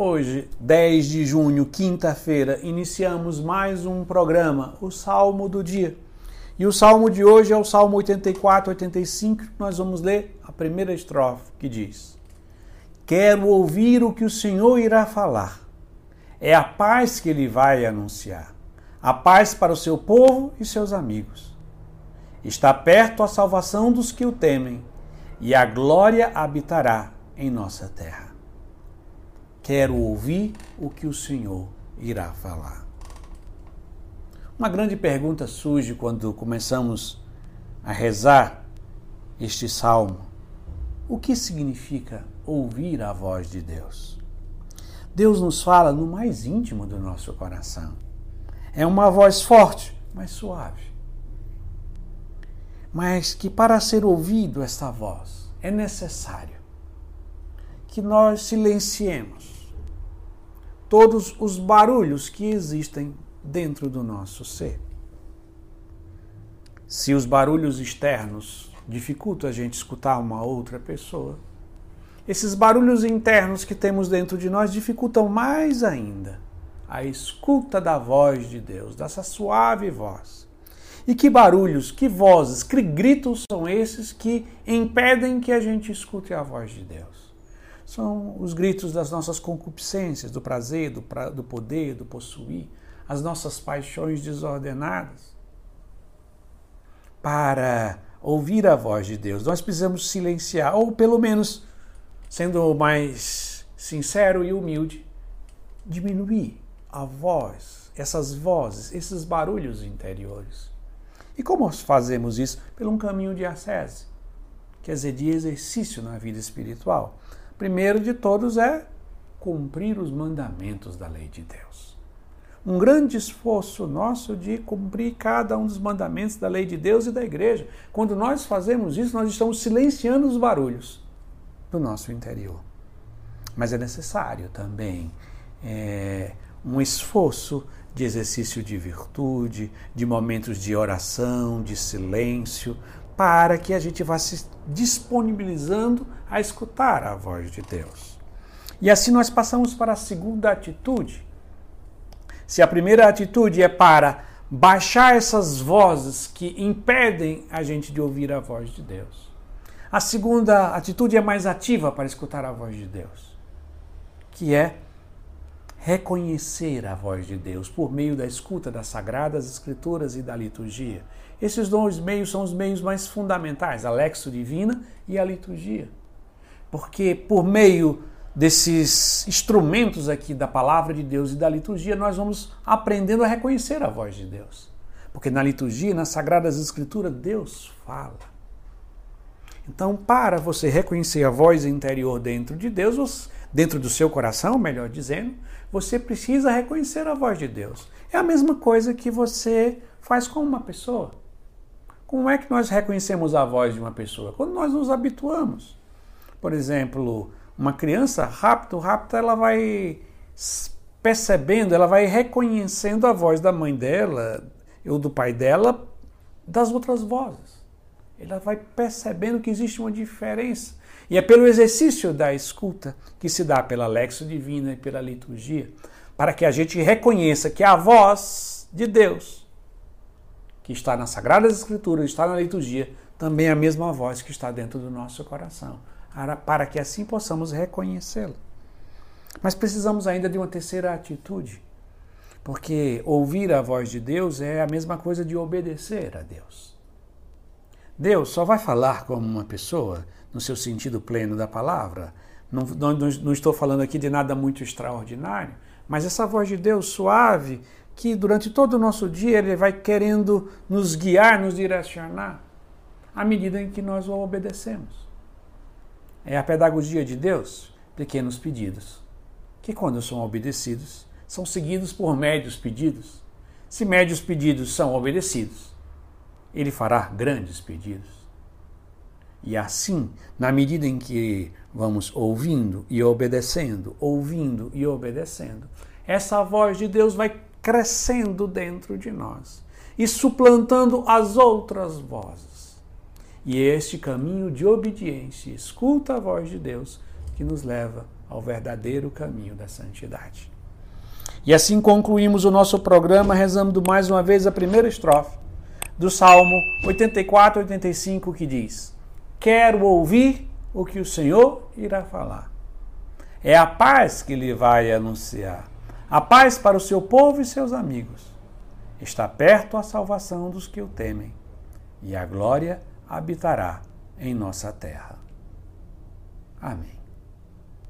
Hoje, 10 de junho, quinta-feira, iniciamos mais um programa, o Salmo do Dia. E o salmo de hoje é o Salmo 84, 85. Nós vamos ler a primeira estrofe que diz: Quero ouvir o que o Senhor irá falar. É a paz que ele vai anunciar. A paz para o seu povo e seus amigos. Está perto a salvação dos que o temem, e a glória habitará em nossa terra. Quero ouvir o que o Senhor irá falar. Uma grande pergunta surge quando começamos a rezar este salmo. O que significa ouvir a voz de Deus? Deus nos fala no mais íntimo do nosso coração. É uma voz forte, mas suave. Mas que para ser ouvido esta voz é necessário que nós silenciemos todos os barulhos que existem dentro do nosso ser. Se os barulhos externos dificultam a gente escutar uma outra pessoa, esses barulhos internos que temos dentro de nós dificultam mais ainda a escuta da voz de Deus, dessa suave voz. E que barulhos, que vozes, que gritos são esses que impedem que a gente escute a voz de Deus? São os gritos das nossas concupiscências, do prazer, do, pra, do poder, do possuir, as nossas paixões desordenadas. Para ouvir a voz de Deus, nós precisamos silenciar, ou pelo menos, sendo mais sincero e humilde, diminuir a voz, essas vozes, esses barulhos interiores. E como fazemos isso? Pelo um caminho de ascese, quer dizer, de exercício na vida espiritual primeiro de todos é cumprir os mandamentos da lei de Deus. Um grande esforço nosso de cumprir cada um dos mandamentos da lei de Deus e da igreja. Quando nós fazemos isso, nós estamos silenciando os barulhos do nosso interior. Mas é necessário também é, um esforço de exercício de virtude, de momentos de oração, de silêncio, para que a gente vá se disponibilizando a escutar a voz de Deus. E assim nós passamos para a segunda atitude. Se a primeira atitude é para baixar essas vozes que impedem a gente de ouvir a voz de Deus. A segunda atitude é mais ativa para escutar a voz de Deus, que é reconhecer a voz de Deus por meio da escuta das sagradas escrituras e da liturgia. Esses dois meios são os meios mais fundamentais, a lexo divina e a liturgia. Porque por meio desses instrumentos aqui da palavra de Deus e da liturgia, nós vamos aprendendo a reconhecer a voz de Deus. Porque na liturgia, nas sagradas escrituras, Deus fala. Então, para você reconhecer a voz interior dentro de Deus, dentro do seu coração, melhor dizendo, você precisa reconhecer a voz de Deus. É a mesma coisa que você faz com uma pessoa. Como é que nós reconhecemos a voz de uma pessoa? Quando nós nos habituamos. Por exemplo, uma criança, rápido, rápido, ela vai percebendo, ela vai reconhecendo a voz da mãe dela ou do pai dela das outras vozes. Ela vai percebendo que existe uma diferença. E é pelo exercício da escuta que se dá pela lexo divina e pela liturgia, para que a gente reconheça que a voz de Deus que está nas Sagradas Escrituras, está na liturgia, também é a mesma voz que está dentro do nosso coração, para que assim possamos reconhecê-lo. Mas precisamos ainda de uma terceira atitude, porque ouvir a voz de Deus é a mesma coisa de obedecer a Deus. Deus só vai falar como uma pessoa, no seu sentido pleno da palavra. Não, não, não estou falando aqui de nada muito extraordinário, mas essa voz de Deus suave, que durante todo o nosso dia ele vai querendo nos guiar, nos direcionar, à medida em que nós o obedecemos. É a pedagogia de Deus, pequenos pedidos, que quando são obedecidos, são seguidos por médios pedidos. Se médios pedidos são obedecidos, ele fará grandes pedidos. E assim, na medida em que vamos ouvindo e obedecendo, ouvindo e obedecendo, essa voz de Deus vai crescendo dentro de nós e suplantando as outras vozes. E é este caminho de obediência, escuta a voz de Deus, que nos leva ao verdadeiro caminho da santidade. E assim concluímos o nosso programa, rezando mais uma vez a primeira estrofe do Salmo 84, 85, que diz: Quero ouvir o que o Senhor irá falar. É a paz que lhe vai anunciar, a paz para o seu povo e seus amigos. Está perto a salvação dos que o temem, e a glória habitará em nossa terra. Amém.